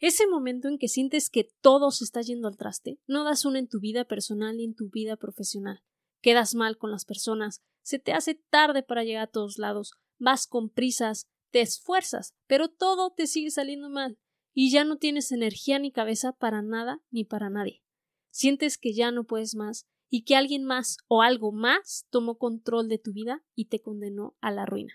Ese momento en que sientes que todo se está yendo al traste, no das una en tu vida personal ni en tu vida profesional. Quedas mal con las personas, se te hace tarde para llegar a todos lados, vas con prisas, te esfuerzas, pero todo te sigue saliendo mal, y ya no tienes energía ni cabeza para nada ni para nadie. Sientes que ya no puedes más y que alguien más o algo más tomó control de tu vida y te condenó a la ruina.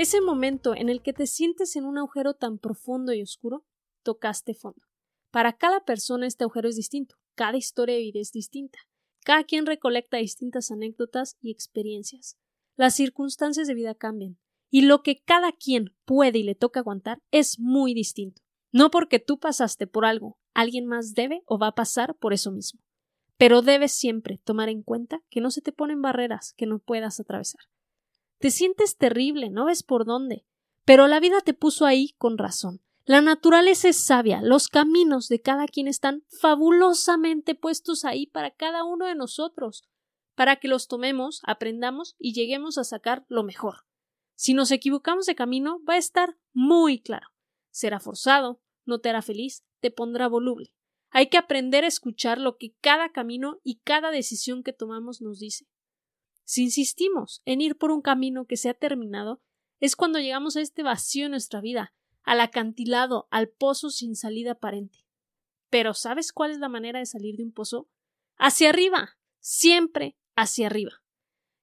Ese momento en el que te sientes en un agujero tan profundo y oscuro, tocaste fondo. Para cada persona este agujero es distinto, cada historia de vida es distinta. Cada quien recolecta distintas anécdotas y experiencias. Las circunstancias de vida cambian, y lo que cada quien puede y le toca aguantar es muy distinto. No porque tú pasaste por algo, alguien más debe o va a pasar por eso mismo. Pero debes siempre tomar en cuenta que no se te ponen barreras que no puedas atravesar. Te sientes terrible, no ves por dónde. Pero la vida te puso ahí con razón. La naturaleza es sabia, los caminos de cada quien están fabulosamente puestos ahí para cada uno de nosotros, para que los tomemos, aprendamos y lleguemos a sacar lo mejor. Si nos equivocamos de camino, va a estar muy claro. Será forzado, no te hará feliz, te pondrá voluble. Hay que aprender a escuchar lo que cada camino y cada decisión que tomamos nos dice. Si insistimos en ir por un camino que se ha terminado, es cuando llegamos a este vacío en nuestra vida, al acantilado, al pozo sin salida aparente. Pero ¿sabes cuál es la manera de salir de un pozo? Hacia arriba, siempre hacia arriba.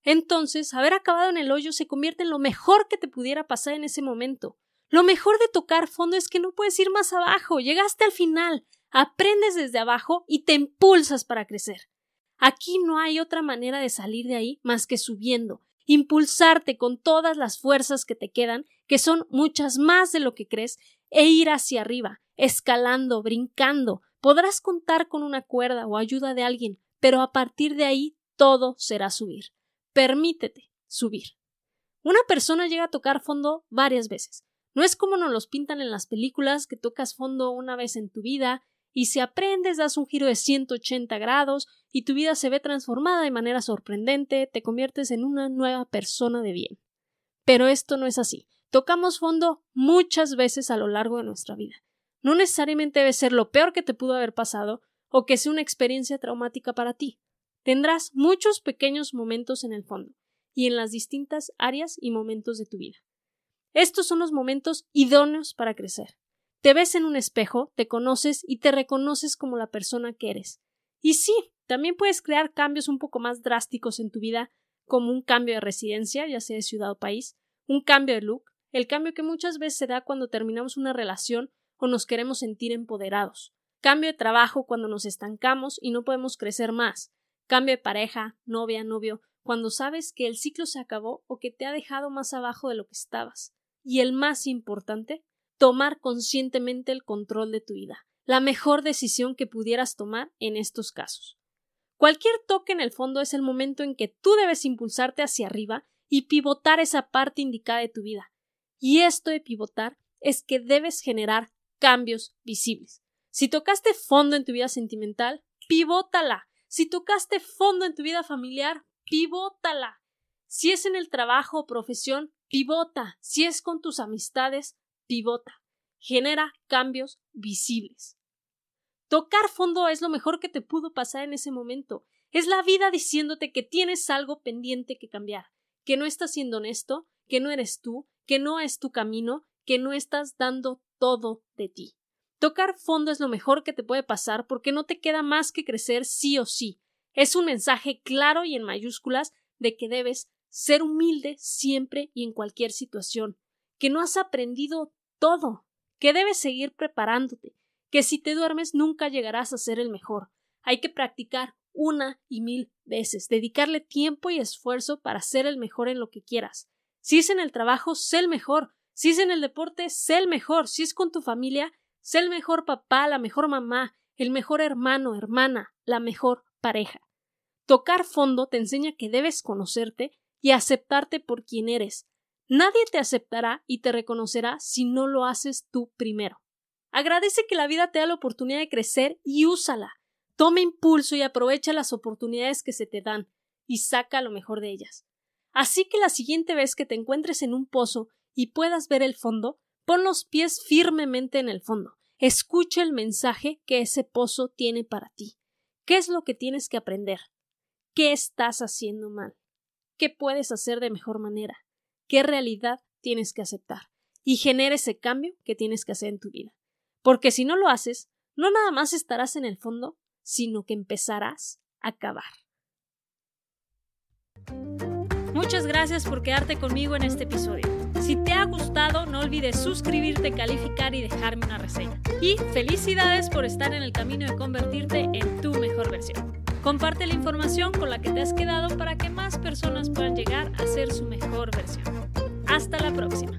Entonces, haber acabado en el hoyo se convierte en lo mejor que te pudiera pasar en ese momento. Lo mejor de tocar fondo es que no puedes ir más abajo, llegaste al final, aprendes desde abajo y te impulsas para crecer. Aquí no hay otra manera de salir de ahí más que subiendo, impulsarte con todas las fuerzas que te quedan, que son muchas más de lo que crees, e ir hacia arriba, escalando, brincando. Podrás contar con una cuerda o ayuda de alguien, pero a partir de ahí todo será subir. Permítete subir. Una persona llega a tocar fondo varias veces. No es como nos los pintan en las películas que tocas fondo una vez en tu vida y si aprendes das un giro de 180 grados y tu vida se ve transformada de manera sorprendente, te conviertes en una nueva persona de bien. Pero esto no es así. Tocamos fondo muchas veces a lo largo de nuestra vida. No necesariamente debe ser lo peor que te pudo haber pasado o que sea una experiencia traumática para ti. Tendrás muchos pequeños momentos en el fondo y en las distintas áreas y momentos de tu vida. Estos son los momentos idóneos para crecer. Te ves en un espejo, te conoces y te reconoces como la persona que eres. Y sí, también puedes crear cambios un poco más drásticos en tu vida, como un cambio de residencia, ya sea de ciudad o país, un cambio de look, el cambio que muchas veces se da cuando terminamos una relación o nos queremos sentir empoderados, cambio de trabajo cuando nos estancamos y no podemos crecer más, cambio de pareja, novia, novio, cuando sabes que el ciclo se acabó o que te ha dejado más abajo de lo que estabas. Y el más importante, tomar conscientemente el control de tu vida, la mejor decisión que pudieras tomar en estos casos. Cualquier toque en el fondo es el momento en que tú debes impulsarte hacia arriba y pivotar esa parte indicada de tu vida. Y esto de pivotar es que debes generar cambios visibles. Si tocaste fondo en tu vida sentimental, pivótala. Si tocaste fondo en tu vida familiar, pivótala. Si es en el trabajo o profesión, pivota. Si es con tus amistades, pivota, genera cambios visibles. Tocar fondo es lo mejor que te pudo pasar en ese momento. Es la vida diciéndote que tienes algo pendiente que cambiar, que no estás siendo honesto, que no eres tú, que no es tu camino, que no estás dando todo de ti. Tocar fondo es lo mejor que te puede pasar porque no te queda más que crecer sí o sí. Es un mensaje claro y en mayúsculas de que debes ser humilde siempre y en cualquier situación, que no has aprendido todo, que debes seguir preparándote, que si te duermes nunca llegarás a ser el mejor. Hay que practicar una y mil veces, dedicarle tiempo y esfuerzo para ser el mejor en lo que quieras. Si es en el trabajo, sé el mejor. Si es en el deporte, sé el mejor. Si es con tu familia, Sé el mejor papá, la mejor mamá, el mejor hermano, hermana, la mejor pareja. Tocar fondo te enseña que debes conocerte y aceptarte por quien eres. Nadie te aceptará y te reconocerá si no lo haces tú primero. Agradece que la vida te da la oportunidad de crecer y úsala. Toma impulso y aprovecha las oportunidades que se te dan y saca lo mejor de ellas. Así que la siguiente vez que te encuentres en un pozo y puedas ver el fondo, pon los pies firmemente en el fondo. Escucha el mensaje que ese pozo tiene para ti. ¿Qué es lo que tienes que aprender? ¿Qué estás haciendo mal? ¿Qué puedes hacer de mejor manera? ¿Qué realidad tienes que aceptar? Y genera ese cambio que tienes que hacer en tu vida. Porque si no lo haces, no nada más estarás en el fondo, sino que empezarás a cavar. Muchas gracias por quedarte conmigo en este episodio. Si te ha gustado, no olvides suscribirte, calificar y dejarme una reseña. Y felicidades por estar en el camino de convertirte en tu mejor versión. Comparte la información con la que te has quedado para que más personas puedan llegar a ser su mejor versión. Hasta la próxima.